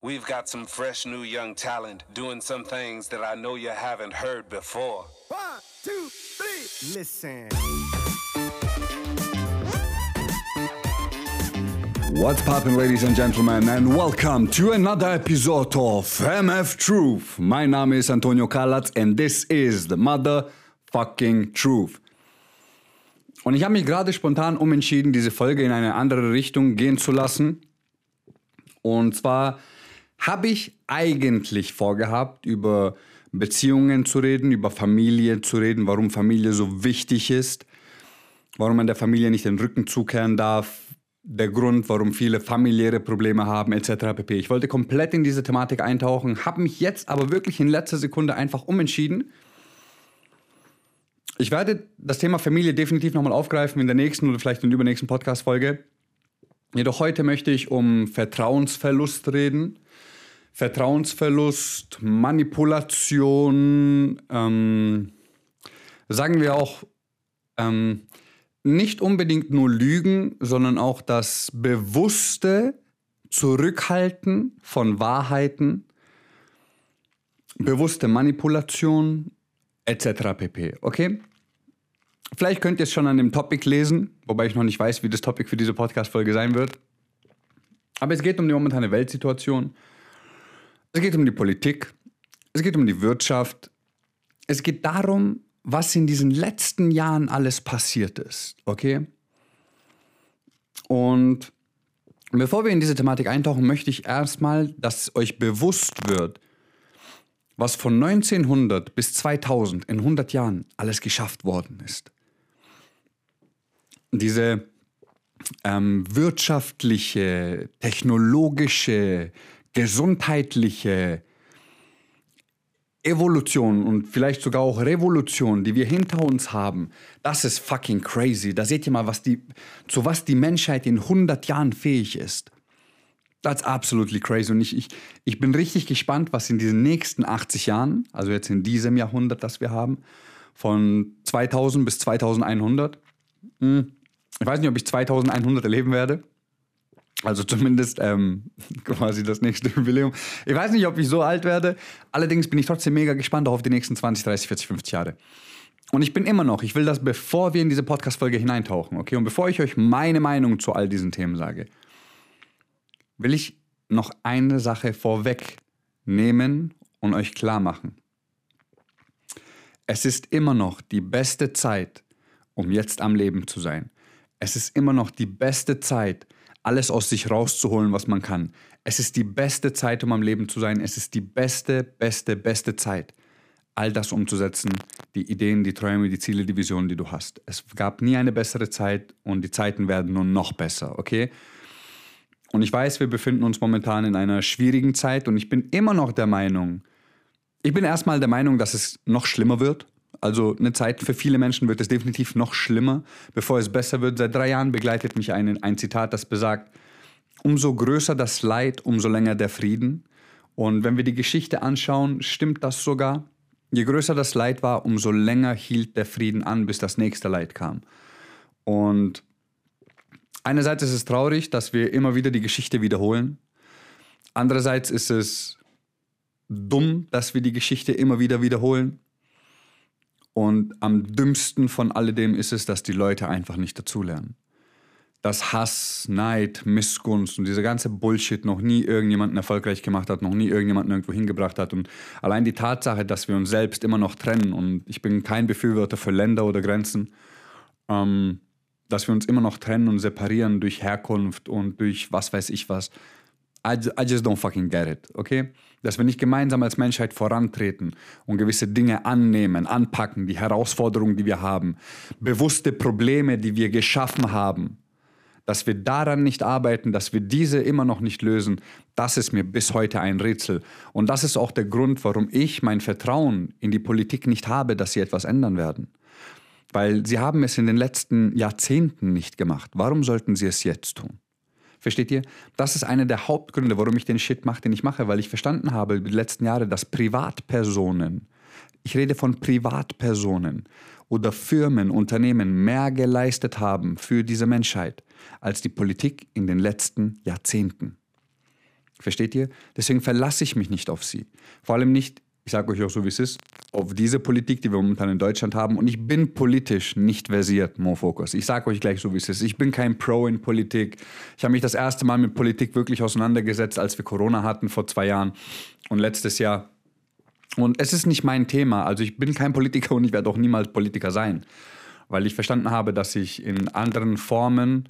We've got some fresh new young talent doing some things that I know you haven't heard before. One, two, three. Listen. What's poppin', ladies and gentlemen, and welcome to another episode of MF Truth. Mein Name ist Antonio Kalatz and this is the motherfucking truth. Und ich habe mich gerade spontan umentschieden, diese Folge in eine andere Richtung gehen zu lassen. Und zwar habe ich eigentlich vorgehabt, über Beziehungen zu reden, über Familie zu reden, warum Familie so wichtig ist, warum man der Familie nicht den Rücken zukehren darf, der Grund, warum viele familiäre Probleme haben, etc. pp. Ich wollte komplett in diese Thematik eintauchen, habe mich jetzt aber wirklich in letzter Sekunde einfach umentschieden. Ich werde das Thema Familie definitiv nochmal aufgreifen in der nächsten oder vielleicht in der übernächsten Podcast-Folge. Jedoch heute möchte ich um Vertrauensverlust reden. Vertrauensverlust, Manipulation, ähm, sagen wir auch ähm, nicht unbedingt nur Lügen, sondern auch das bewusste Zurückhalten von Wahrheiten, bewusste Manipulation etc. pp. Okay? Vielleicht könnt ihr es schon an dem Topic lesen, wobei ich noch nicht weiß, wie das Topic für diese Podcast-Folge sein wird. Aber es geht um die momentane Weltsituation. Es geht um die Politik. Es geht um die Wirtschaft. Es geht darum, was in diesen letzten Jahren alles passiert ist. Okay? Und bevor wir in diese Thematik eintauchen, möchte ich erstmal, dass euch bewusst wird, was von 1900 bis 2000 in 100 Jahren alles geschafft worden ist. Diese ähm, wirtschaftliche, technologische, gesundheitliche Evolution und vielleicht sogar auch Revolution, die wir hinter uns haben, das ist fucking crazy. Da seht ihr mal, was die, zu was die Menschheit in 100 Jahren fähig ist. That's absolutely crazy. Und ich, ich, ich bin richtig gespannt, was in diesen nächsten 80 Jahren, also jetzt in diesem Jahrhundert, das wir haben, von 2000 bis 2100, hm, ich weiß nicht, ob ich 2100 erleben werde. Also zumindest ähm, quasi das nächste Jubiläum. Ich weiß nicht, ob ich so alt werde. Allerdings bin ich trotzdem mega gespannt auf die nächsten 20, 30, 40, 50 Jahre. Und ich bin immer noch, ich will das, bevor wir in diese Podcast-Folge hineintauchen, okay? Und bevor ich euch meine Meinung zu all diesen Themen sage, will ich noch eine Sache vorwegnehmen und euch klar machen. Es ist immer noch die beste Zeit, um jetzt am Leben zu sein. Es ist immer noch die beste Zeit, alles aus sich rauszuholen, was man kann. Es ist die beste Zeit, um am Leben zu sein. Es ist die beste, beste, beste Zeit, all das umzusetzen, die Ideen, die Träume, die Ziele, die Visionen, die du hast. Es gab nie eine bessere Zeit und die Zeiten werden nur noch besser, okay? Und ich weiß, wir befinden uns momentan in einer schwierigen Zeit und ich bin immer noch der Meinung, ich bin erstmal der Meinung, dass es noch schlimmer wird. Also eine Zeit für viele Menschen wird es definitiv noch schlimmer, bevor es besser wird. Seit drei Jahren begleitet mich ein, ein Zitat, das besagt, umso größer das Leid, umso länger der Frieden. Und wenn wir die Geschichte anschauen, stimmt das sogar. Je größer das Leid war, umso länger hielt der Frieden an, bis das nächste Leid kam. Und einerseits ist es traurig, dass wir immer wieder die Geschichte wiederholen. Andererseits ist es dumm, dass wir die Geschichte immer wieder wiederholen. Und am dümmsten von alledem ist es, dass die Leute einfach nicht dazulernen. Dass Hass, Neid, Missgunst und dieser ganze Bullshit noch nie irgendjemanden erfolgreich gemacht hat, noch nie irgendjemanden irgendwo hingebracht hat. Und allein die Tatsache, dass wir uns selbst immer noch trennen, und ich bin kein Befürworter für Länder oder Grenzen, ähm, dass wir uns immer noch trennen und separieren durch Herkunft und durch was weiß ich was. I, I just don't fucking get it, okay? Dass wir nicht gemeinsam als Menschheit vorantreten und gewisse Dinge annehmen, anpacken, die Herausforderungen, die wir haben, bewusste Probleme, die wir geschaffen haben, dass wir daran nicht arbeiten, dass wir diese immer noch nicht lösen, das ist mir bis heute ein Rätsel. Und das ist auch der Grund, warum ich mein Vertrauen in die Politik nicht habe, dass sie etwas ändern werden. Weil sie haben es in den letzten Jahrzehnten nicht gemacht. Warum sollten sie es jetzt tun? Versteht ihr? Das ist einer der Hauptgründe, warum ich den Shit mache, den ich mache, weil ich verstanden habe die letzten Jahre, dass Privatpersonen, ich rede von Privatpersonen oder Firmen, Unternehmen mehr geleistet haben für diese Menschheit als die Politik in den letzten Jahrzehnten. Versteht ihr? Deswegen verlasse ich mich nicht auf sie. Vor allem nicht, ich sage euch auch so, wie es ist, auf diese Politik, die wir momentan in Deutschland haben. Und ich bin politisch nicht versiert, Mo Focus. Ich sage euch gleich so, wie es ist. Ich bin kein Pro in Politik. Ich habe mich das erste Mal mit Politik wirklich auseinandergesetzt, als wir Corona hatten vor zwei Jahren und letztes Jahr. Und es ist nicht mein Thema. Also ich bin kein Politiker und ich werde auch niemals Politiker sein. Weil ich verstanden habe, dass ich in anderen Formen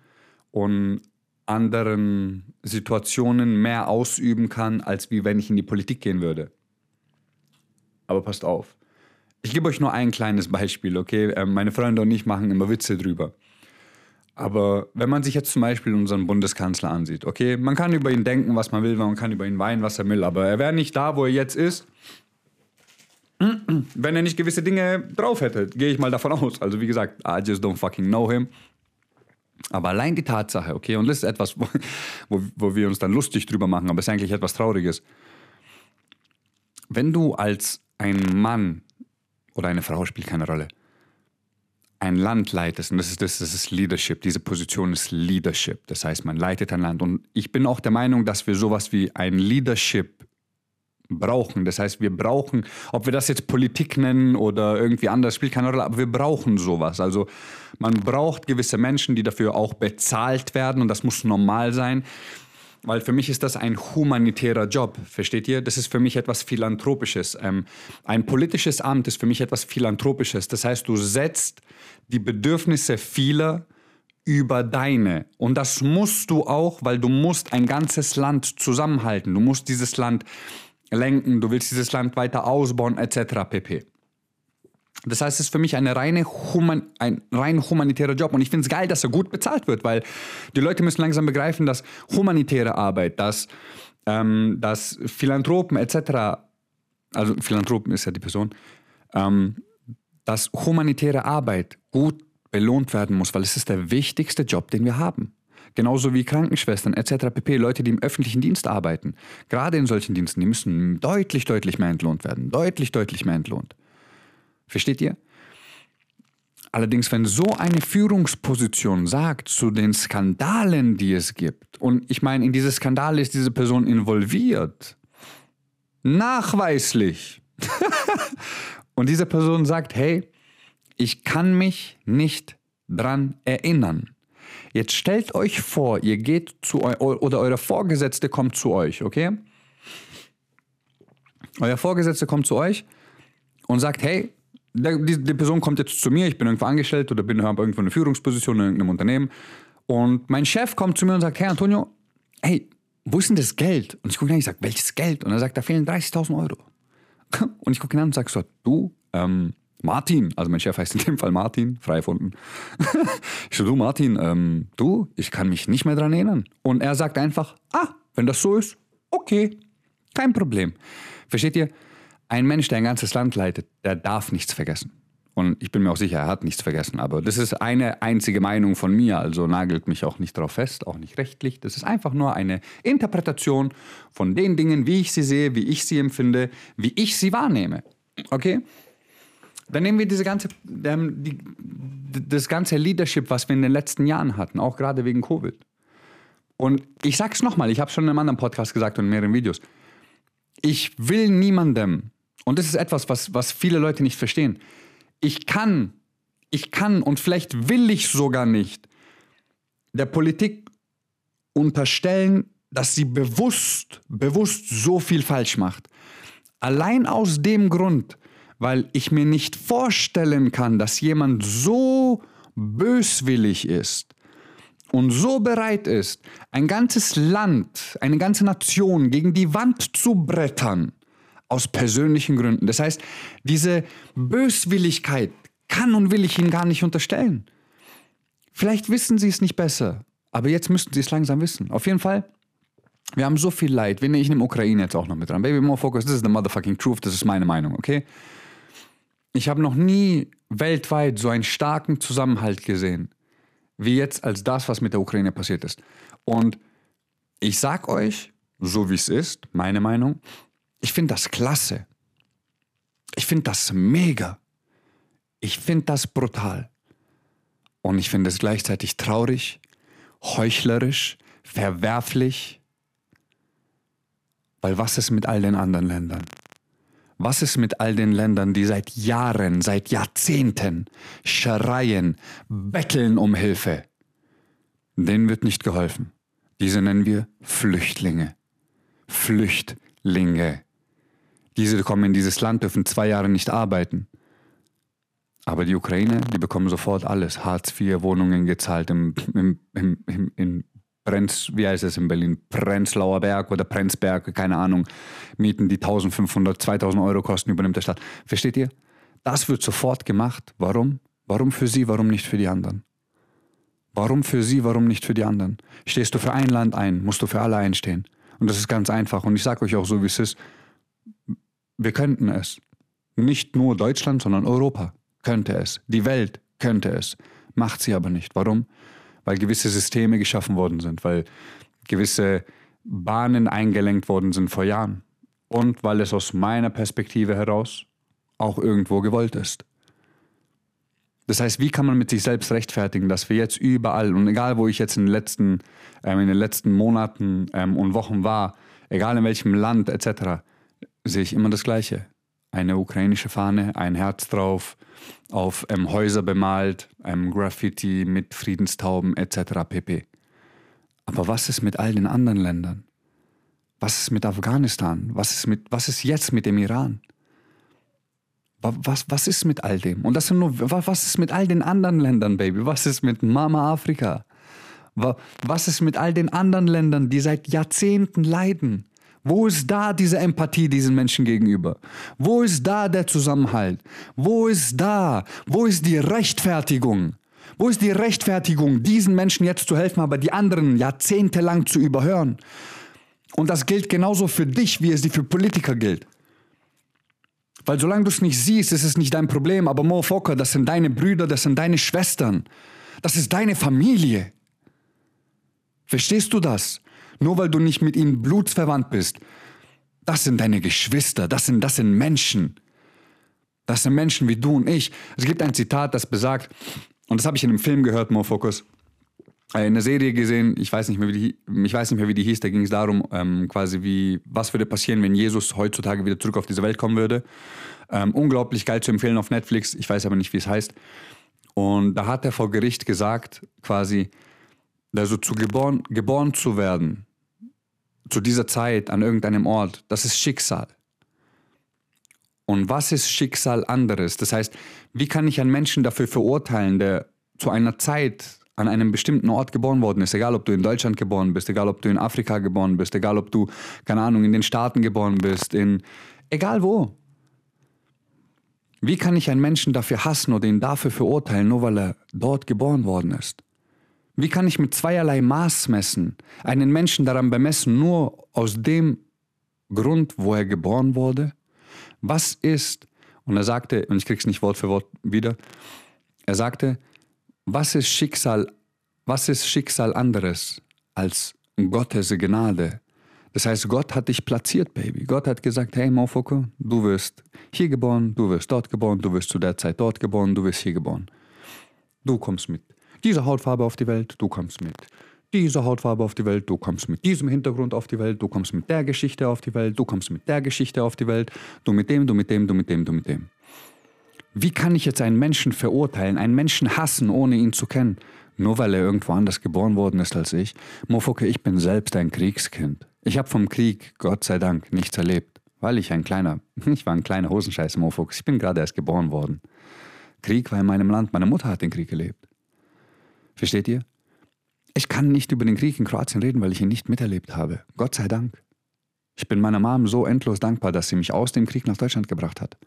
und anderen Situationen mehr ausüben kann, als wie wenn ich in die Politik gehen würde. Aber passt auf. Ich gebe euch nur ein kleines Beispiel, okay? Ähm, meine Freunde und ich machen immer Witze drüber. Aber wenn man sich jetzt zum Beispiel unseren Bundeskanzler ansieht, okay, man kann über ihn denken, was man will, man kann über ihn weinen, was er will, aber er wäre nicht da, wo er jetzt ist, wenn er nicht gewisse Dinge drauf hätte, gehe ich mal davon aus. Also wie gesagt, I just don't fucking know him. Aber allein die Tatsache, okay, und das ist etwas, wo, wo, wo wir uns dann lustig drüber machen, aber es ist eigentlich etwas Trauriges. Wenn du als ein Mann oder eine Frau spielt keine Rolle, ein Land leitest, und das ist, das, das ist Leadership, diese Position ist Leadership, das heißt, man leitet ein Land. Und ich bin auch der Meinung, dass wir sowas wie ein Leadership brauchen. Das heißt, wir brauchen, ob wir das jetzt Politik nennen oder irgendwie anders, spielt keine Rolle, aber wir brauchen sowas. Also man braucht gewisse Menschen, die dafür auch bezahlt werden und das muss normal sein. Weil für mich ist das ein humanitärer Job, versteht ihr? Das ist für mich etwas Philanthropisches. Ähm, ein politisches Amt ist für mich etwas Philanthropisches. Das heißt, du setzt die Bedürfnisse vieler über deine. Und das musst du auch, weil du musst ein ganzes Land zusammenhalten. Du musst dieses Land lenken, du willst dieses Land weiter ausbauen, etc. pp. Das heißt, es ist für mich eine reine Human, ein rein humanitärer Job. Und ich finde es geil, dass er gut bezahlt wird, weil die Leute müssen langsam begreifen, dass humanitäre Arbeit, dass, ähm, dass Philanthropen etc., also Philanthropen ist ja die Person, ähm, dass humanitäre Arbeit gut belohnt werden muss, weil es ist der wichtigste Job, den wir haben. Genauso wie Krankenschwestern etc. pp. Leute, die im öffentlichen Dienst arbeiten. Gerade in solchen Diensten, die müssen deutlich, deutlich mehr entlohnt werden. Deutlich, deutlich mehr entlohnt. Versteht ihr? Allerdings, wenn so eine Führungsposition sagt zu den Skandalen, die es gibt, und ich meine, in diese Skandale ist diese Person involviert, nachweislich, und diese Person sagt, hey, ich kann mich nicht dran erinnern. Jetzt stellt euch vor, ihr geht zu eu oder euer Vorgesetzte kommt zu euch, okay? Euer Vorgesetzte kommt zu euch und sagt, hey, die, die Person kommt jetzt zu mir, ich bin irgendwo angestellt oder bin habe irgendwo eine Führungsposition in irgendeinem Unternehmen und mein Chef kommt zu mir und sagt, hey Antonio, hey, wo ist denn das Geld? Und ich gucke ihn an, ich sage, welches Geld? Und er sagt, da fehlen 30.000 Euro. Und ich gucke ihn an und sage so, du, ähm, Martin, also mein Chef heißt in dem Fall Martin, frei erfunden. ich so, du Martin, ähm, du, ich kann mich nicht mehr dran erinnern. Und er sagt einfach, ah, wenn das so ist, okay, kein Problem. Versteht ihr? Ein Mensch, der ein ganzes Land leitet, der darf nichts vergessen. Und ich bin mir auch sicher, er hat nichts vergessen. Aber das ist eine einzige Meinung von mir, also nagelt mich auch nicht darauf fest, auch nicht rechtlich. Das ist einfach nur eine Interpretation von den Dingen, wie ich sie sehe, wie ich sie empfinde, wie ich sie wahrnehme. Okay? Dann nehmen wir diese ganze, ähm, die, das ganze Leadership, was wir in den letzten Jahren hatten, auch gerade wegen Covid. Und ich sag's nochmal, ich habe schon in einem anderen Podcast gesagt und in mehreren Videos. Ich will niemandem, und das ist etwas, was, was viele Leute nicht verstehen, ich kann, ich kann und vielleicht will ich sogar nicht der Politik unterstellen, dass sie bewusst, bewusst so viel falsch macht. Allein aus dem Grund, weil ich mir nicht vorstellen kann, dass jemand so böswillig ist und so bereit ist, ein ganzes Land, eine ganze Nation gegen die Wand zu brettern, aus persönlichen Gründen. Das heißt, diese Böswilligkeit kann und will ich Ihnen gar nicht unterstellen. Vielleicht wissen Sie es nicht besser, aber jetzt müssten Sie es langsam wissen. Auf jeden Fall, wir haben so viel Leid. Ich nehme Ukraine jetzt auch noch mit dran. Baby, more focus. This is the motherfucking truth. Das ist meine Meinung, okay? Ich habe noch nie weltweit so einen starken Zusammenhalt gesehen, wie jetzt als das, was mit der Ukraine passiert ist. Und ich sag euch, so wie es ist, meine Meinung, ich finde das klasse. Ich finde das mega. Ich finde das brutal. Und ich finde es gleichzeitig traurig, heuchlerisch, verwerflich Weil was ist mit all den anderen Ländern? Was ist mit all den Ländern, die seit Jahren, seit Jahrzehnten schreien, betteln um Hilfe? Denen wird nicht geholfen. Diese nennen wir Flüchtlinge. Flüchtlinge. Diese kommen in dieses Land, dürfen zwei Jahre nicht arbeiten. Aber die Ukraine, die bekommen sofort alles. Hartz IV, Wohnungen gezahlt im, im, im, im, in Brenz, wie heißt es in Berlin? Prenzlauer Berg oder Prenzberg, keine Ahnung. Mieten, die 1500, 2000 Euro kosten, übernimmt der Staat. Versteht ihr? Das wird sofort gemacht. Warum? Warum für sie, warum nicht für die anderen? Warum für sie, warum nicht für die anderen? Stehst du für ein Land ein, musst du für alle einstehen. Und das ist ganz einfach. Und ich sage euch auch so, wie es ist. Wir könnten es. Nicht nur Deutschland, sondern Europa könnte es. Die Welt könnte es. Macht sie aber nicht. Warum? Weil gewisse Systeme geschaffen worden sind, weil gewisse Bahnen eingelenkt worden sind vor Jahren. Und weil es aus meiner Perspektive heraus auch irgendwo gewollt ist. Das heißt, wie kann man mit sich selbst rechtfertigen, dass wir jetzt überall und egal wo ich jetzt in den letzten, ähm, in den letzten Monaten ähm, und Wochen war, egal in welchem Land etc., sehe ich immer das Gleiche. Eine ukrainische Fahne, ein Herz drauf, auf ähm, Häuser bemalt, ähm, Graffiti mit Friedenstauben etc. pp. Aber was ist mit all den anderen Ländern? Was ist mit Afghanistan? Was ist, mit, was ist jetzt mit dem Iran? Was, was ist mit all dem? Und das sind nur, was ist mit all den anderen Ländern, Baby? Was ist mit Mama Afrika? Was ist mit all den anderen Ländern, die seit Jahrzehnten leiden? Wo ist da diese Empathie diesen Menschen gegenüber? Wo ist da der Zusammenhalt? Wo ist da? Wo ist die Rechtfertigung? Wo ist die Rechtfertigung, diesen Menschen jetzt zu helfen, aber die anderen jahrzehntelang zu überhören? Und das gilt genauso für dich, wie es für Politiker gilt. Weil solange du es nicht siehst, ist es nicht dein Problem. Aber Mofoka, das sind deine Brüder, das sind deine Schwestern. Das ist deine Familie. Verstehst du das? Nur weil du nicht mit ihnen blutsverwandt bist. Das sind deine Geschwister, das sind, das sind Menschen. Das sind Menschen wie du und ich. Es gibt ein Zitat, das besagt, und das habe ich in einem Film gehört, Mofocus, äh, in einer Serie gesehen, ich weiß nicht mehr, wie die, ich weiß nicht mehr, wie die hieß, da ging es darum, ähm, quasi wie, was würde passieren, wenn Jesus heutzutage wieder zurück auf diese Welt kommen würde. Ähm, unglaublich geil zu empfehlen auf Netflix, ich weiß aber nicht, wie es heißt. Und da hat er vor Gericht gesagt, quasi, also zu geboren, geboren zu werden, zu dieser Zeit an irgendeinem Ort, das ist Schicksal. Und was ist Schicksal anderes? Das heißt, wie kann ich einen Menschen dafür verurteilen, der zu einer Zeit an einem bestimmten Ort geboren worden ist, egal ob du in Deutschland geboren bist, egal ob du in Afrika geboren bist, egal ob du, keine Ahnung, in den Staaten geboren bist, in egal wo. Wie kann ich einen Menschen dafür hassen oder ihn dafür verurteilen, nur weil er dort geboren worden ist? Wie kann ich mit zweierlei Maß messen, einen Menschen daran bemessen, nur aus dem Grund, wo er geboren wurde? Was ist, und er sagte, und ich krieg's nicht Wort für Wort wieder, er sagte, was ist Schicksal, was ist Schicksal anderes als Gottes Gnade? Das heißt, Gott hat dich platziert, Baby. Gott hat gesagt, hey Mofoko, du wirst hier geboren, du wirst dort geboren, du wirst zu der Zeit dort geboren, du wirst hier geboren. Du kommst mit diese Hautfarbe auf die Welt, du kommst mit dieser Hautfarbe auf die Welt, du kommst mit diesem Hintergrund auf die Welt, du kommst mit der Geschichte auf die Welt, du kommst mit der Geschichte auf die Welt, du mit dem, du mit dem, du mit dem, du mit dem. Wie kann ich jetzt einen Menschen verurteilen, einen Menschen hassen, ohne ihn zu kennen? Nur weil er irgendwo anders geboren worden ist als ich? Mofoke, ich bin selbst ein Kriegskind. Ich habe vom Krieg, Gott sei Dank, nichts erlebt. Weil ich ein kleiner, ich war ein kleiner Hosenscheiß, Mofoke. Ich bin gerade erst geboren worden. Krieg war in meinem Land. Meine Mutter hat den Krieg erlebt. Versteht ihr? Ich kann nicht über den Krieg in Kroatien reden, weil ich ihn nicht miterlebt habe. Gott sei Dank. Ich bin meiner Mom so endlos dankbar, dass sie mich aus dem Krieg nach Deutschland gebracht hat.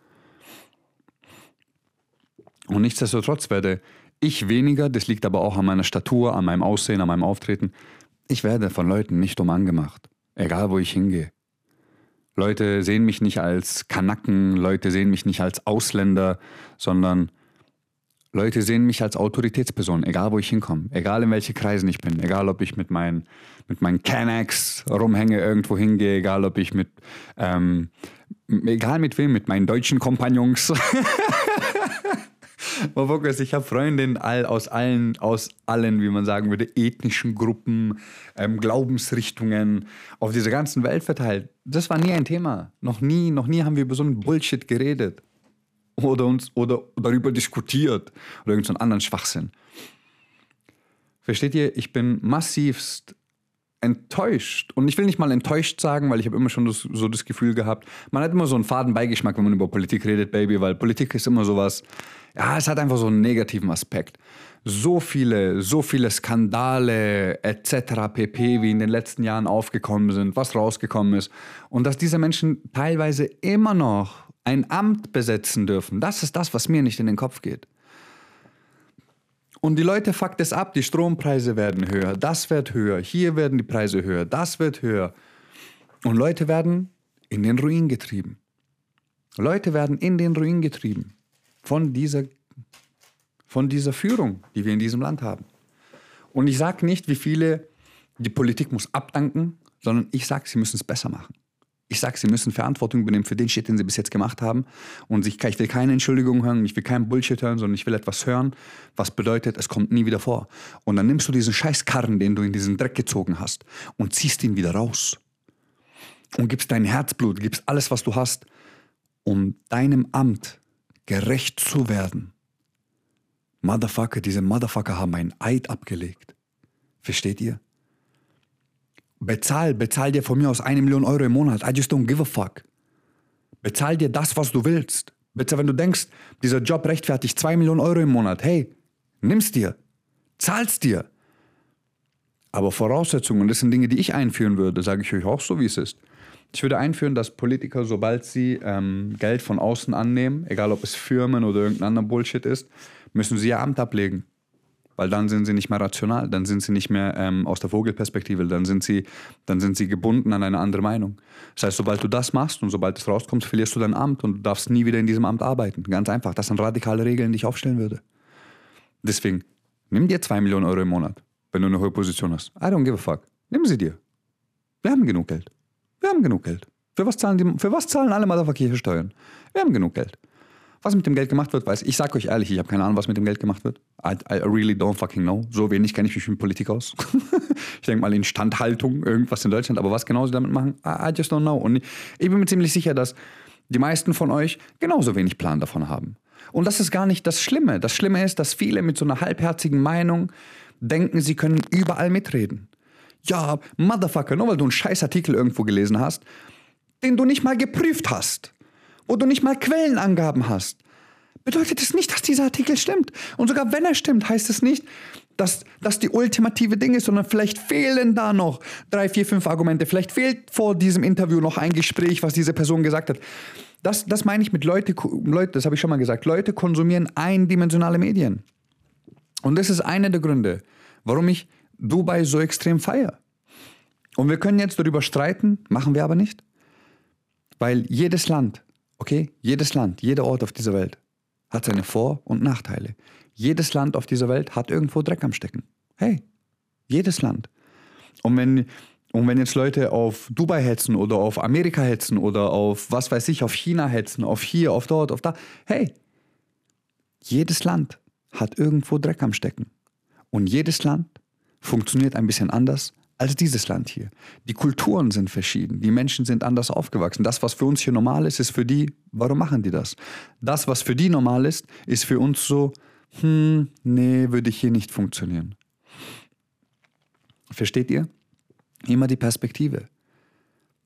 Und nichtsdestotrotz werde ich weniger, das liegt aber auch an meiner Statur, an meinem Aussehen, an meinem Auftreten, ich werde von Leuten nicht dumm angemacht. Egal wo ich hingehe. Leute sehen mich nicht als Kanacken, Leute sehen mich nicht als Ausländer, sondern Leute sehen mich als Autoritätsperson, egal wo ich hinkomme, egal in welche Kreisen ich bin, egal ob ich mit meinen, mit meinen Canex rumhänge, irgendwo hingehe, egal ob ich mit, ähm, egal mit wem, mit meinen deutschen Kompagnons. Fokus, ich habe Freundinnen all, aus allen, aus allen, wie man sagen würde, ethnischen Gruppen, ähm, Glaubensrichtungen auf dieser ganzen Welt verteilt. Das war nie ein Thema. Noch nie, noch nie haben wir über so einen Bullshit geredet. Oder uns oder darüber diskutiert. Oder irgendeinen so anderen Schwachsinn. Versteht ihr? Ich bin massivst enttäuscht. Und ich will nicht mal enttäuscht sagen, weil ich habe immer schon das, so das Gefühl gehabt, man hat immer so einen faden Beigeschmack, wenn man über Politik redet, Baby, weil Politik ist immer sowas, ja, es hat einfach so einen negativen Aspekt. So viele, so viele Skandale etc. pp, wie in den letzten Jahren aufgekommen sind, was rausgekommen ist. Und dass diese Menschen teilweise immer noch ein Amt besetzen dürfen, das ist das, was mir nicht in den Kopf geht. Und die Leute fuckt es ab, die Strompreise werden höher, das wird höher, hier werden die Preise höher, das wird höher. Und Leute werden in den Ruin getrieben. Leute werden in den Ruin getrieben von dieser, von dieser Führung, die wir in diesem Land haben. Und ich sage nicht, wie viele die Politik muss abdanken, sondern ich sage, sie müssen es besser machen. Ich sage, sie müssen Verantwortung übernehmen für den Shit, den sie bis jetzt gemacht haben. Und ich, ich will keine Entschuldigung hören, ich will keinen Bullshit hören, sondern ich will etwas hören, was bedeutet, es kommt nie wieder vor. Und dann nimmst du diesen Scheißkarren, den du in diesen Dreck gezogen hast, und ziehst ihn wieder raus. Und gibst dein Herzblut, gibst alles, was du hast, um deinem Amt gerecht zu werden. Motherfucker, diese Motherfucker haben einen Eid abgelegt. Versteht ihr? Bezahl, bezahl dir von mir aus eine Million Euro im Monat. I just don't give a fuck. Bezahl dir das, was du willst. Bitte, wenn du denkst, dieser Job rechtfertigt zwei Millionen Euro im Monat, hey, nimm's dir. Zahl's dir. Aber Voraussetzungen, das sind Dinge, die ich einführen würde, sage ich euch auch so, wie es ist. Ich würde einführen, dass Politiker, sobald sie ähm, Geld von außen annehmen, egal ob es Firmen oder irgendein anderer Bullshit ist, müssen sie ihr Amt ablegen weil dann sind sie nicht mehr rational, dann sind sie nicht mehr ähm, aus der Vogelperspektive, dann sind, sie, dann sind sie gebunden an eine andere Meinung. Das heißt, sobald du das machst und sobald es rauskommt, verlierst du dein Amt und du darfst nie wieder in diesem Amt arbeiten. Ganz einfach. Das sind radikale Regeln, die ich aufstellen würde. Deswegen, nimm dir zwei Millionen Euro im Monat, wenn du eine hohe Position hast. I don't give a fuck. Nimm sie dir. Wir haben genug Geld. Wir haben genug Geld. Für was zahlen, die, für was zahlen alle Motherfucker Steuern? Wir haben genug Geld. Was mit dem Geld gemacht wird, weiß ich. Ich sag euch ehrlich, ich habe keine Ahnung, was mit dem Geld gemacht wird. I, I really don't fucking know. So wenig kenne ich mich mit Politik aus. ich denke mal Instandhaltung, irgendwas in Deutschland. Aber was genau sie damit machen, I, I just don't know. Und ich bin mir ziemlich sicher, dass die meisten von euch genauso wenig Plan davon haben. Und das ist gar nicht das Schlimme. Das Schlimme ist, dass viele mit so einer halbherzigen Meinung denken, sie können überall mitreden. Ja, Motherfucker, nur weil du einen scheiß Artikel irgendwo gelesen hast, den du nicht mal geprüft hast wo du nicht mal Quellenangaben hast, bedeutet es nicht, dass dieser Artikel stimmt. Und sogar wenn er stimmt, heißt es nicht, dass das die ultimative Ding ist, sondern vielleicht fehlen da noch drei, vier, fünf Argumente. Vielleicht fehlt vor diesem Interview noch ein Gespräch, was diese Person gesagt hat. Das, das meine ich mit Leute, Leute, das habe ich schon mal gesagt. Leute konsumieren eindimensionale Medien. Und das ist einer der Gründe, warum ich Dubai so extrem feiere. Und wir können jetzt darüber streiten, machen wir aber nicht. Weil jedes Land Okay, jedes Land, jeder Ort auf dieser Welt hat seine Vor- und Nachteile. Jedes Land auf dieser Welt hat irgendwo Dreck am Stecken. Hey, jedes Land. Und wenn, und wenn jetzt Leute auf Dubai hetzen oder auf Amerika hetzen oder auf, was weiß ich, auf China hetzen, auf hier, auf dort, auf da, hey, jedes Land hat irgendwo Dreck am Stecken. Und jedes Land funktioniert ein bisschen anders als dieses Land hier. Die Kulturen sind verschieden, die Menschen sind anders aufgewachsen. Das, was für uns hier normal ist, ist für die, warum machen die das? Das, was für die normal ist, ist für uns so, hm, nee, würde hier nicht funktionieren. Versteht ihr? Immer die Perspektive.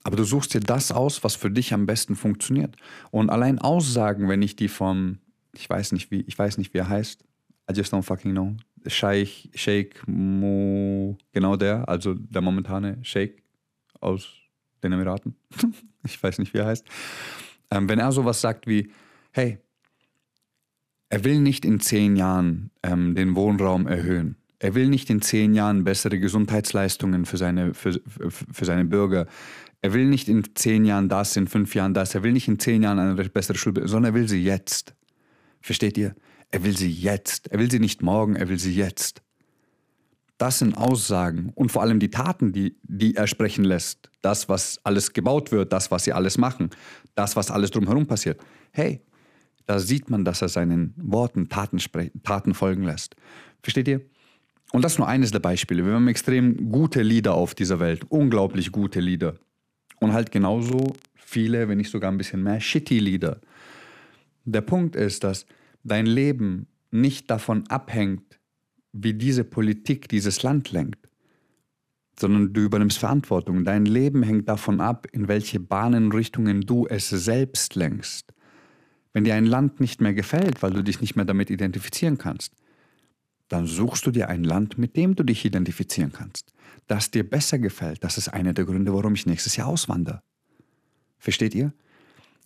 Aber du suchst dir das aus, was für dich am besten funktioniert. Und allein Aussagen, wenn ich die vom, ich weiß nicht wie, ich weiß nicht wie er heißt, I just don't fucking know, Scheich, Sheikh Mo, genau der, also der momentane Sheikh aus den Emiraten. ich weiß nicht, wie er heißt. Ähm, wenn er sowas sagt wie, hey, er will nicht in zehn Jahren ähm, den Wohnraum erhöhen. Er will nicht in zehn Jahren bessere Gesundheitsleistungen für seine, für, für seine Bürger. Er will nicht in zehn Jahren das, in fünf Jahren das. Er will nicht in zehn Jahren eine bessere Schule, sondern er will sie jetzt. Versteht ihr? Er will sie jetzt. Er will sie nicht morgen, er will sie jetzt. Das sind Aussagen und vor allem die Taten, die, die er sprechen lässt. Das, was alles gebaut wird, das, was sie alles machen, das, was alles drumherum passiert. Hey, da sieht man, dass er seinen Worten Taten, Taten folgen lässt. Versteht ihr? Und das ist nur eines der Beispiele. Wir haben extrem gute Lieder auf dieser Welt, unglaublich gute Lieder. Und halt genauso viele, wenn nicht sogar ein bisschen mehr, shitty Lieder. Der Punkt ist, dass dein Leben nicht davon abhängt, wie diese Politik dieses Land lenkt, sondern du übernimmst Verantwortung. Dein Leben hängt davon ab, in welche Bahnen und Richtungen du es selbst lenkst. Wenn dir ein Land nicht mehr gefällt, weil du dich nicht mehr damit identifizieren kannst, dann suchst du dir ein Land, mit dem du dich identifizieren kannst, das dir besser gefällt. Das ist einer der Gründe, warum ich nächstes Jahr auswandere. Versteht ihr?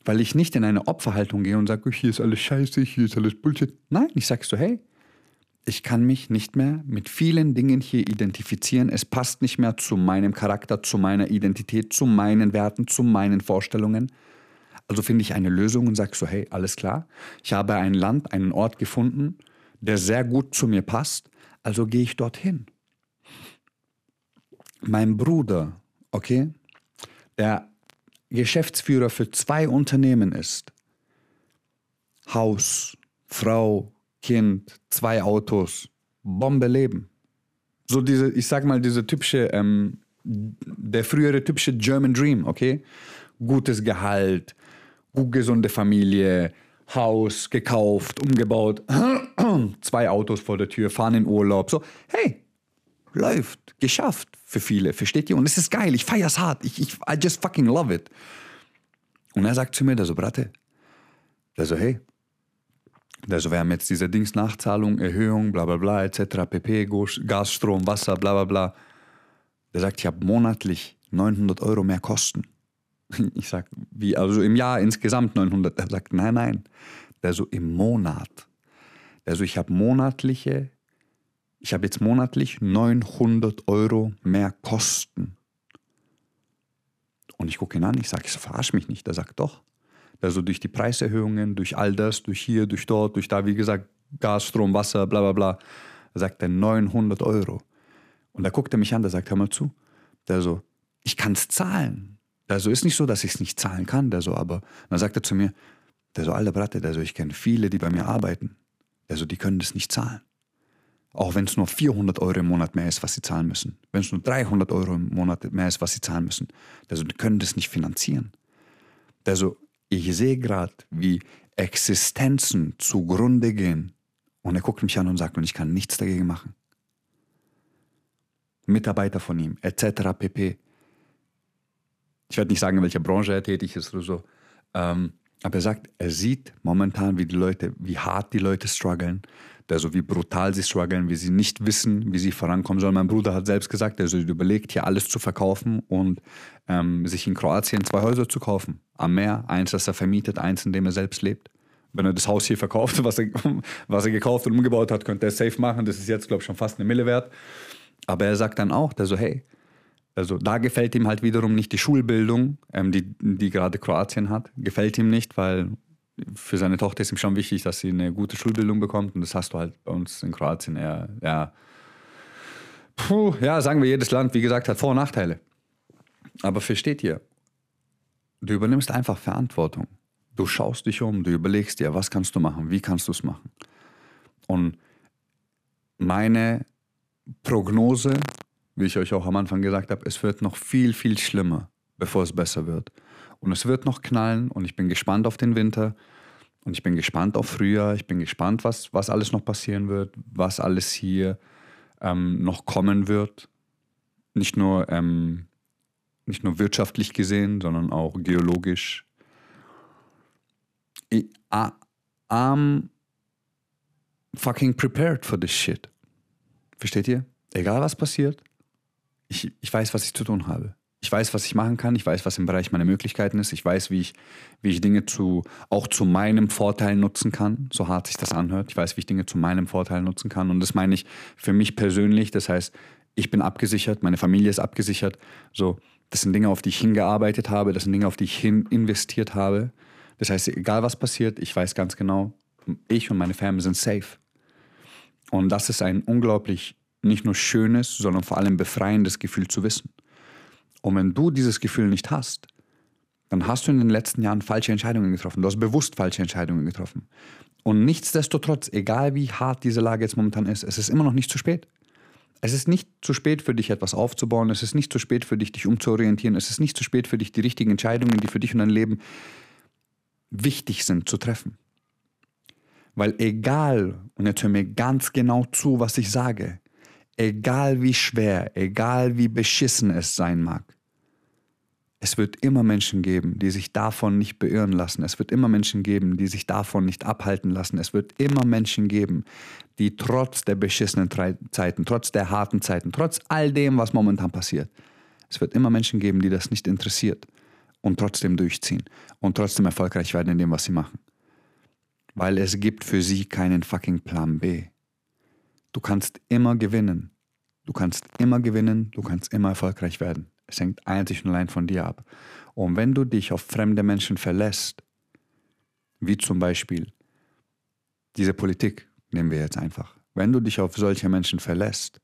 Weil ich nicht in eine Opferhaltung gehe und sage, hier ist alles scheiße, hier ist alles Bullshit. Nein, ich sage so, hey, ich kann mich nicht mehr mit vielen Dingen hier identifizieren. Es passt nicht mehr zu meinem Charakter, zu meiner Identität, zu meinen Werten, zu meinen Vorstellungen. Also finde ich eine Lösung und sage so, hey, alles klar. Ich habe ein Land, einen Ort gefunden, der sehr gut zu mir passt. Also gehe ich dorthin. Mein Bruder, okay, der Geschäftsführer für zwei Unternehmen ist, Haus, Frau, Kind, zwei Autos, Bombe leben. So diese, ich sag mal, diese typische, ähm, der frühere typische German Dream, okay? Gutes Gehalt, gut gesunde Familie, Haus gekauft, umgebaut, zwei Autos vor der Tür, fahren in Urlaub. So, hey, läuft, geschafft für viele, versteht ihr? Und es ist geil, ich feier's hart, ich, ich, I just fucking love it. Und er sagt zu mir, der so, Bratte, der so, hey, also wir haben jetzt diese Dings Nachzahlung, Erhöhung, bla bla bla, etc., pp, Gas, Strom, Wasser, bla bla bla. Der sagt, ich habe monatlich 900 Euro mehr Kosten. Ich sag, wie, also im Jahr insgesamt 900. Er sagt, nein, nein. Der so im Monat. Der so, ich habe monatliche, ich habe jetzt monatlich 900 Euro mehr Kosten. Und ich gucke ihn an, ich sage, ich verarsch mich nicht. Der sagt, doch. Also durch die Preiserhöhungen, durch all das, durch hier, durch dort, durch da, wie gesagt, Gas, Strom, Wasser, bla bla bla, sagt er 900 Euro. Und da guckt er mich an, der sagt, hör mal zu. Der so, ich kann es zahlen. Der so, ist nicht so, dass ich es nicht zahlen kann, der so, aber dann sagt er zu mir, der so, alter Bratte, der so, ich kenne viele, die bei mir arbeiten. Der so, die können das nicht zahlen. Auch wenn es nur 400 Euro im Monat mehr ist, was sie zahlen müssen. Wenn es nur 300 Euro im Monat mehr ist, was sie zahlen müssen. Der so, die können das nicht finanzieren. Der so, ich sehe gerade, wie Existenzen zugrunde gehen. Und er guckt mich an und sagt, und ich kann nichts dagegen machen. Mitarbeiter von ihm, etc. pp. Ich werde nicht sagen, in welcher Branche er tätig ist oder so. Ähm, aber er sagt, er sieht momentan, wie die Leute, wie hart die Leute strugglen, also wie brutal sie strugglen, wie sie nicht wissen, wie sie vorankommen sollen. Mein Bruder hat selbst gesagt, er also überlegt, hier alles zu verkaufen und ähm, sich in Kroatien zwei Häuser zu kaufen. Am Meer, eins, das er vermietet, eins, in dem er selbst lebt. Wenn er das Haus hier verkauft, was er, was er gekauft und umgebaut hat, könnte er safe machen. Das ist jetzt, glaube ich, schon fast eine Mille wert. Aber er sagt dann auch, der so, hey, also da gefällt ihm halt wiederum nicht die Schulbildung, ähm, die, die gerade Kroatien hat. Gefällt ihm nicht, weil für seine Tochter ist ihm schon wichtig, dass sie eine gute Schulbildung bekommt. Und das hast du halt bei uns in Kroatien eher, ja. Puh, ja, sagen wir, jedes Land, wie gesagt, hat Vor- und Nachteile. Aber versteht ihr, du übernimmst einfach Verantwortung. Du schaust dich um, du überlegst dir, was kannst du machen, wie kannst du es machen. Und meine Prognose, wie ich euch auch am Anfang gesagt habe, es wird noch viel, viel schlimmer, bevor es besser wird. Und es wird noch knallen und ich bin gespannt auf den Winter und ich bin gespannt auf Frühjahr. Ich bin gespannt, was, was alles noch passieren wird, was alles hier ähm, noch kommen wird. Nicht nur, ähm, nicht nur wirtschaftlich gesehen, sondern auch geologisch. Ich, I, I'm fucking prepared for this shit. Versteht ihr? Egal was passiert, ich, ich weiß, was ich zu tun habe ich weiß, was ich machen kann, ich weiß, was im Bereich meiner Möglichkeiten ist, ich weiß, wie ich, wie ich Dinge zu, auch zu meinem Vorteil nutzen kann, so hart sich das anhört. Ich weiß, wie ich Dinge zu meinem Vorteil nutzen kann. Und das meine ich für mich persönlich. Das heißt, ich bin abgesichert, meine Familie ist abgesichert. So, das sind Dinge, auf die ich hingearbeitet habe, das sind Dinge, auf die ich hin investiert habe. Das heißt, egal was passiert, ich weiß ganz genau, ich und meine Family sind safe. Und das ist ein unglaublich nicht nur schönes, sondern vor allem befreiendes Gefühl zu wissen. Und wenn du dieses Gefühl nicht hast, dann hast du in den letzten Jahren falsche Entscheidungen getroffen. Du hast bewusst falsche Entscheidungen getroffen. Und nichtsdestotrotz, egal wie hart diese Lage jetzt momentan ist, es ist immer noch nicht zu spät. Es ist nicht zu spät für dich, etwas aufzubauen. Es ist nicht zu spät für dich, dich umzuorientieren. Es ist nicht zu spät für dich, die richtigen Entscheidungen, die für dich und dein Leben wichtig sind, zu treffen. Weil egal, und jetzt hör mir ganz genau zu, was ich sage, egal wie schwer, egal wie beschissen es sein mag, es wird immer Menschen geben, die sich davon nicht beirren lassen. Es wird immer Menschen geben, die sich davon nicht abhalten lassen. Es wird immer Menschen geben, die trotz der beschissenen Zeiten, trotz der harten Zeiten, trotz all dem, was momentan passiert, es wird immer Menschen geben, die das nicht interessiert und trotzdem durchziehen und trotzdem erfolgreich werden in dem, was sie machen. Weil es gibt für sie keinen fucking Plan B. Du kannst immer gewinnen. Du kannst immer gewinnen, du kannst immer erfolgreich werden. Es hängt einzig und allein von dir ab. Und wenn du dich auf fremde Menschen verlässt, wie zum Beispiel diese Politik, nehmen wir jetzt einfach, wenn du dich auf solche Menschen verlässt,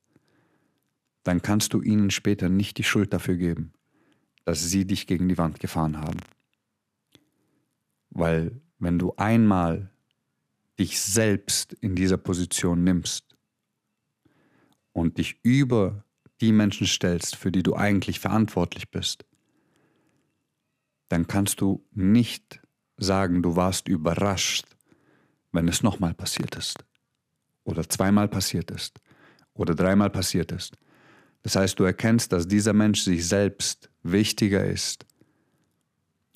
dann kannst du ihnen später nicht die Schuld dafür geben, dass sie dich gegen die Wand gefahren haben. Weil wenn du einmal dich selbst in dieser Position nimmst und dich über die Menschen stellst, für die du eigentlich verantwortlich bist, dann kannst du nicht sagen, du warst überrascht, wenn es nochmal passiert ist oder zweimal passiert ist oder dreimal passiert ist. Das heißt, du erkennst, dass dieser Mensch sich selbst wichtiger ist.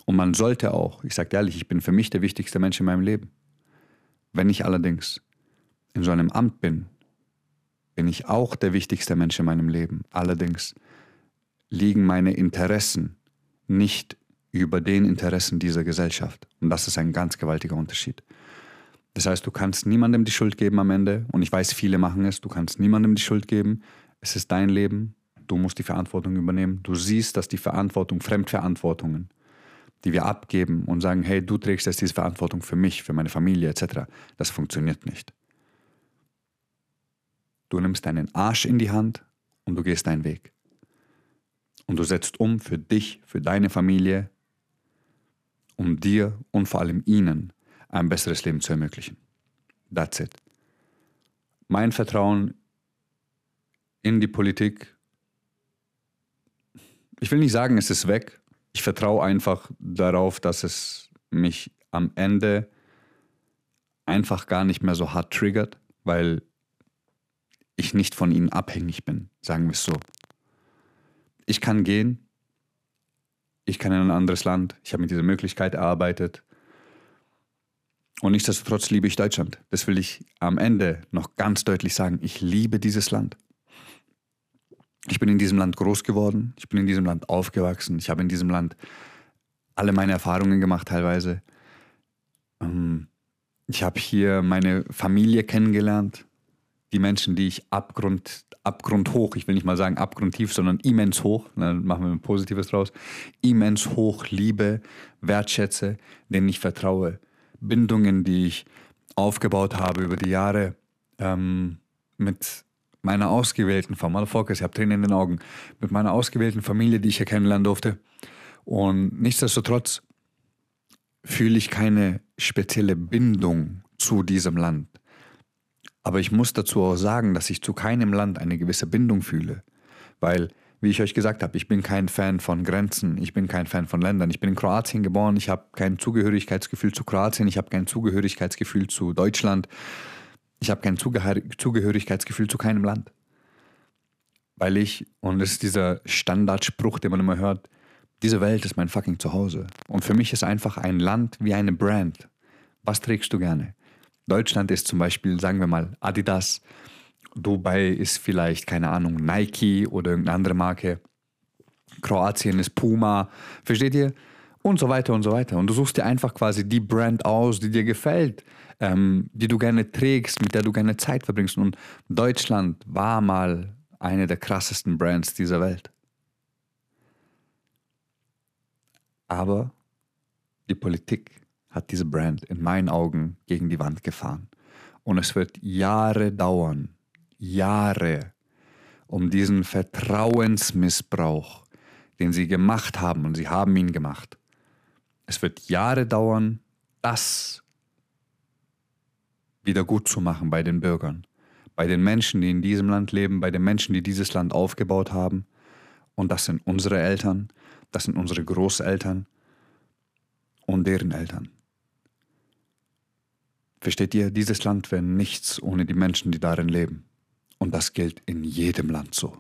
Und man sollte auch, ich sage ehrlich, ich bin für mich der wichtigste Mensch in meinem Leben. Wenn ich allerdings in so einem Amt bin, bin ich auch der wichtigste Mensch in meinem Leben. Allerdings liegen meine Interessen nicht über den Interessen dieser Gesellschaft. Und das ist ein ganz gewaltiger Unterschied. Das heißt, du kannst niemandem die Schuld geben am Ende. Und ich weiß, viele machen es. Du kannst niemandem die Schuld geben. Es ist dein Leben. Du musst die Verantwortung übernehmen. Du siehst, dass die Verantwortung, Fremdverantwortungen, die wir abgeben und sagen, hey, du trägst jetzt diese Verantwortung für mich, für meine Familie etc., das funktioniert nicht. Du nimmst deinen Arsch in die Hand und du gehst deinen Weg. Und du setzt um für dich, für deine Familie, um dir und vor allem ihnen ein besseres Leben zu ermöglichen. That's it. Mein Vertrauen in die Politik, ich will nicht sagen, es ist weg. Ich vertraue einfach darauf, dass es mich am Ende einfach gar nicht mehr so hart triggert, weil ich nicht von ihnen abhängig bin, sagen wir es so. Ich kann gehen, ich kann in ein anderes Land, ich habe mit dieser Möglichkeit erarbeitet. Und nichtsdestotrotz liebe ich Deutschland. Das will ich am Ende noch ganz deutlich sagen. Ich liebe dieses Land. Ich bin in diesem Land groß geworden, ich bin in diesem Land aufgewachsen, ich habe in diesem Land alle meine Erfahrungen gemacht teilweise. Ähm, ich habe hier meine Familie kennengelernt die Menschen, die ich abgrund, abgrundhoch, ich will nicht mal sagen abgrundtief, sondern immens hoch, dann machen wir ein Positives draus, immens hoch liebe, wertschätze, denen ich vertraue. Bindungen, die ich aufgebaut habe über die Jahre ähm, mit meiner ausgewählten Familie, Fokus, ich habe Tränen in den Augen, mit meiner ausgewählten Familie, die ich hier kennenlernen durfte. Und nichtsdestotrotz fühle ich keine spezielle Bindung zu diesem Land. Aber ich muss dazu auch sagen, dass ich zu keinem Land eine gewisse Bindung fühle. Weil, wie ich euch gesagt habe, ich bin kein Fan von Grenzen, ich bin kein Fan von Ländern. Ich bin in Kroatien geboren, ich habe kein Zugehörigkeitsgefühl zu Kroatien, ich habe kein Zugehörigkeitsgefühl zu Deutschland, ich habe kein Zugehörigkeitsgefühl zu keinem Land. Weil ich, und das ist dieser Standardspruch, den man immer hört, diese Welt ist mein fucking Zuhause. Und für mich ist einfach ein Land wie eine Brand. Was trägst du gerne? Deutschland ist zum Beispiel, sagen wir mal, Adidas. Dubai ist vielleicht, keine Ahnung, Nike oder irgendeine andere Marke. Kroatien ist Puma. Versteht ihr? Und so weiter und so weiter. Und du suchst dir einfach quasi die Brand aus, die dir gefällt, ähm, die du gerne trägst, mit der du gerne Zeit verbringst. Und Deutschland war mal eine der krassesten Brands dieser Welt. Aber die Politik hat diese Brand in meinen Augen gegen die Wand gefahren. Und es wird Jahre dauern, Jahre, um diesen Vertrauensmissbrauch, den sie gemacht haben, und sie haben ihn gemacht, Es wird Jahre dauern, das wieder gut zu machen bei den Bürgern, bei den Menschen, die in diesem Land leben, bei den Menschen, die dieses Land aufgebaut haben. Und das sind unsere Eltern, das sind unsere Großeltern und deren Eltern. Versteht ihr, dieses Land wäre nichts ohne die Menschen, die darin leben. Und das gilt in jedem Land so.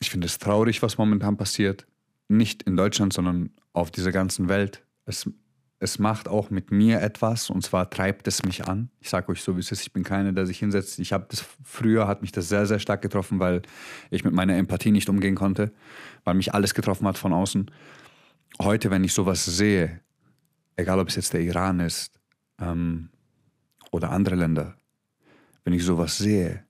Ich finde es traurig, was momentan passiert. Nicht in Deutschland, sondern auf dieser ganzen Welt. Es, es macht auch mit mir etwas und zwar treibt es mich an. Ich sage euch so, wie es ist. Ich bin keiner, der sich hinsetzt. Ich habe das früher hat mich das sehr, sehr stark getroffen, weil ich mit meiner Empathie nicht umgehen konnte, weil mich alles getroffen hat von außen. Heute, wenn ich sowas sehe, egal ob es jetzt der Iran ist ähm, oder andere Länder, wenn ich sowas sehe,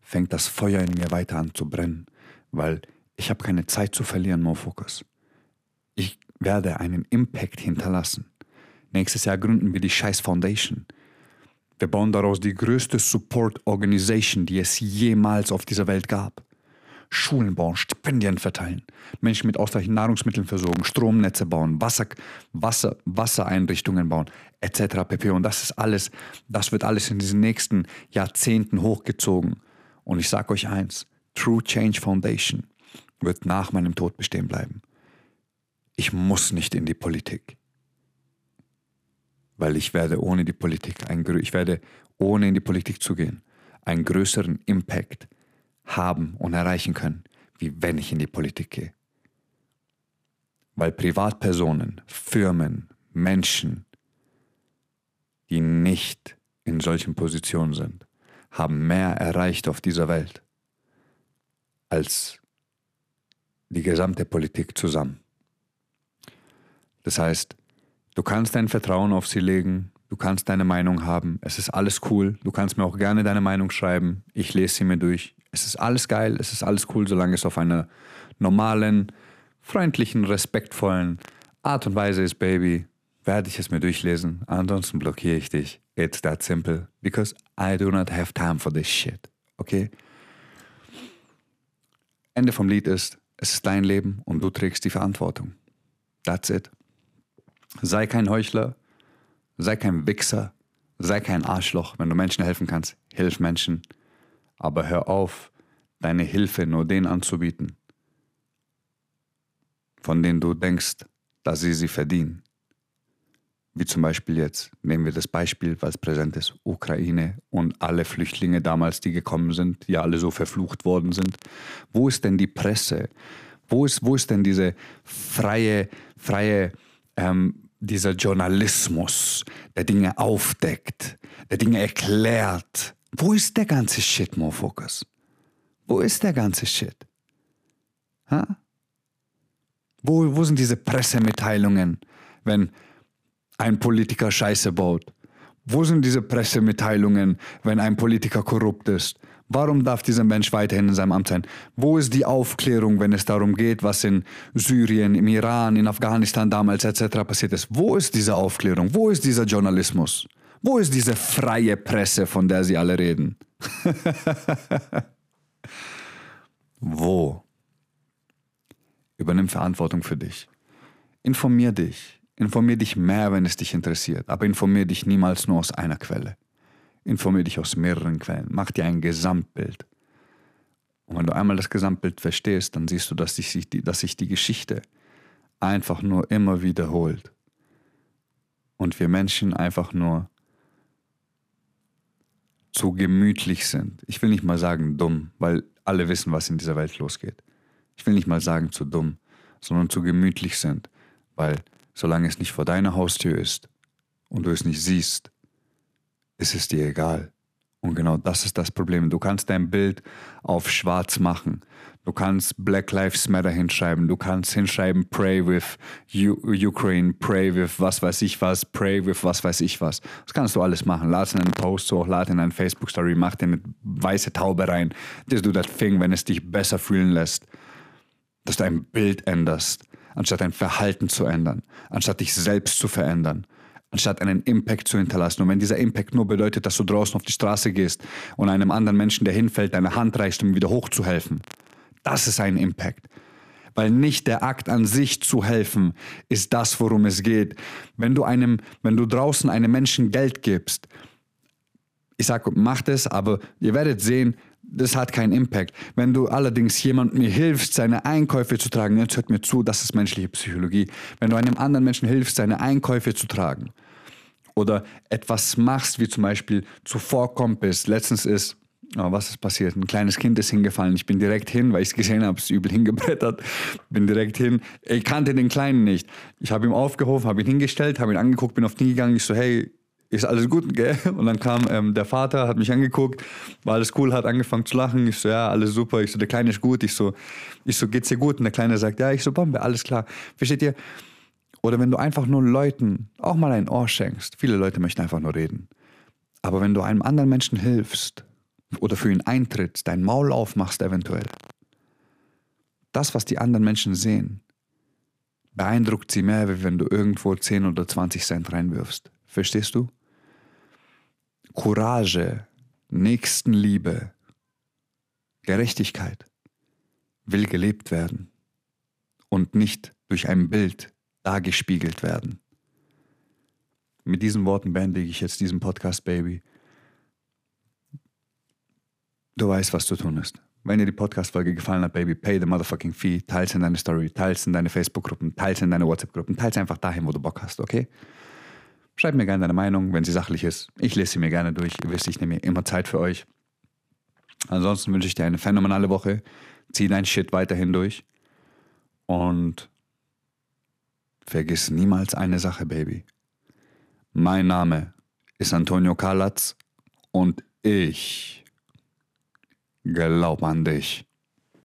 fängt das Feuer in mir weiter an zu brennen, weil ich habe keine Zeit zu verlieren, Mofocus. Ich werde einen Impact hinterlassen. Nächstes Jahr gründen wir die Scheiß Foundation. Wir bauen daraus die größte Support Organization, die es jemals auf dieser Welt gab. Schulen bauen, Stipendien verteilen, Menschen mit ausreichend Nahrungsmitteln versorgen, Stromnetze bauen, Wasser, Wasser, Wassereinrichtungen bauen, etc. pp. Und das ist alles, das wird alles in diesen nächsten Jahrzehnten hochgezogen. Und ich sage euch eins, True Change Foundation wird nach meinem Tod bestehen bleiben. Ich muss nicht in die Politik. Weil ich werde ohne die Politik, ein, ich werde ohne in die Politik zu gehen, einen größeren Impact haben und erreichen können, wie wenn ich in die Politik gehe. Weil Privatpersonen, Firmen, Menschen, die nicht in solchen Positionen sind, haben mehr erreicht auf dieser Welt als die gesamte Politik zusammen. Das heißt, du kannst dein Vertrauen auf sie legen, du kannst deine Meinung haben, es ist alles cool, du kannst mir auch gerne deine Meinung schreiben, ich lese sie mir durch, es ist alles geil, es ist alles cool, solange es auf einer normalen, freundlichen, respektvollen Art und Weise ist, Baby, werde ich es mir durchlesen. Ansonsten blockiere ich dich. It's that simple. Because I do not have time for this shit. Okay? Ende vom Lied ist, es ist dein Leben und du trägst die Verantwortung. That's it. Sei kein Heuchler, sei kein Wichser, sei kein Arschloch. Wenn du Menschen helfen kannst, hilf Menschen aber hör auf, deine Hilfe nur denen anzubieten, von denen du denkst, dass sie sie verdienen. Wie zum Beispiel jetzt, nehmen wir das Beispiel, was präsent ist, Ukraine und alle Flüchtlinge damals, die gekommen sind, die alle so verflucht worden sind. Wo ist denn die Presse? Wo ist, wo ist denn diese freie, freie, ähm, dieser Journalismus, der Dinge aufdeckt, der Dinge erklärt, wo ist der ganze Shit, Mofocus? Wo ist der ganze Shit? Ha? Wo, wo sind diese Pressemitteilungen, wenn ein Politiker Scheiße baut? Wo sind diese Pressemitteilungen, wenn ein Politiker korrupt ist? Warum darf dieser Mensch weiterhin in seinem Amt sein? Wo ist die Aufklärung, wenn es darum geht, was in Syrien, im Iran, in Afghanistan damals etc. passiert ist? Wo ist diese Aufklärung? Wo ist dieser Journalismus? Wo ist diese freie Presse, von der Sie alle reden? Wo? Übernimm Verantwortung für dich. Informier dich. Informier dich mehr, wenn es dich interessiert. Aber informier dich niemals nur aus einer Quelle. Informier dich aus mehreren Quellen. Mach dir ein Gesamtbild. Und wenn du einmal das Gesamtbild verstehst, dann siehst du, dass sich dass sich die Geschichte einfach nur immer wiederholt. Und wir Menschen einfach nur zu gemütlich sind. Ich will nicht mal sagen dumm, weil alle wissen, was in dieser Welt losgeht. Ich will nicht mal sagen zu dumm, sondern zu gemütlich sind, weil solange es nicht vor deiner Haustür ist und du es nicht siehst, ist es dir egal. Und genau das ist das Problem. Du kannst dein Bild auf schwarz machen. Du kannst Black Lives Matter hinschreiben. Du kannst hinschreiben Pray with U Ukraine, Pray with was weiß ich was, Pray with was weiß ich was. Das kannst du alles machen. Lad in einen Post hoch, lad in eine Facebook-Story, mach dir eine weiße Taube rein. Just do that thing, wenn es dich besser fühlen lässt. Dass du ein Bild änderst, anstatt dein Verhalten zu ändern, anstatt dich selbst zu verändern anstatt einen Impact zu hinterlassen. Und wenn dieser Impact nur bedeutet, dass du draußen auf die Straße gehst und einem anderen Menschen, der hinfällt, deine Hand reichst, um ihm wieder hochzuhelfen, das ist ein Impact. Weil nicht der Akt an sich zu helfen ist das, worum es geht. Wenn du einem, wenn du draußen einem Menschen Geld gibst, ich sage, macht es, aber ihr werdet sehen, das hat keinen Impact. Wenn du allerdings jemandem hilfst, seine Einkäufe zu tragen, jetzt hört mir zu, das ist menschliche Psychologie. Wenn du einem anderen Menschen hilfst, seine Einkäufe zu tragen oder etwas machst, wie zum Beispiel zuvorkommt bist, letztens ist, oh, was ist passiert? Ein kleines Kind ist hingefallen. Ich bin direkt hin, weil ich es gesehen habe, es übel hingebrettert. Bin direkt hin. Ich kannte den Kleinen nicht. Ich habe ihn aufgehoben, habe ihn hingestellt, habe ihn angeguckt, bin auf den gegangen. Ich so, hey, ist alles gut, gell? Und dann kam ähm, der Vater, hat mich angeguckt, war alles cool, hat angefangen zu lachen. Ich so, ja, alles super. Ich so, der Kleine ist gut. Ich so, ich so, geht's dir gut? Und der Kleine sagt, ja, ich so, Bombe, alles klar. Versteht ihr? Oder wenn du einfach nur Leuten auch mal ein Ohr schenkst. Viele Leute möchten einfach nur reden. Aber wenn du einem anderen Menschen hilfst oder für ihn eintrittst, dein Maul aufmachst eventuell, das, was die anderen Menschen sehen, beeindruckt sie mehr, wie wenn du irgendwo 10 oder 20 Cent reinwirfst. Verstehst du? Courage, Nächstenliebe, Gerechtigkeit will gelebt werden und nicht durch ein Bild dargespiegelt werden. Mit diesen Worten beende ich jetzt diesen Podcast, Baby. Du weißt, was zu tun ist. Wenn dir die Podcast-Folge gefallen hat, Baby, pay the motherfucking fee, teils in deine Story, teils in deine Facebook-Gruppen, teils in deine WhatsApp-Gruppen, teils einfach dahin, wo du Bock hast, okay? Schreib mir gerne deine Meinung, wenn sie sachlich ist. Ich lese sie mir gerne durch. Ihr wisst, ich nehme mir immer Zeit für euch. Ansonsten wünsche ich dir eine phänomenale Woche. Zieh dein Shit weiterhin durch. Und vergiss niemals eine Sache, Baby. Mein Name ist Antonio Kalatz und ich glaub an dich.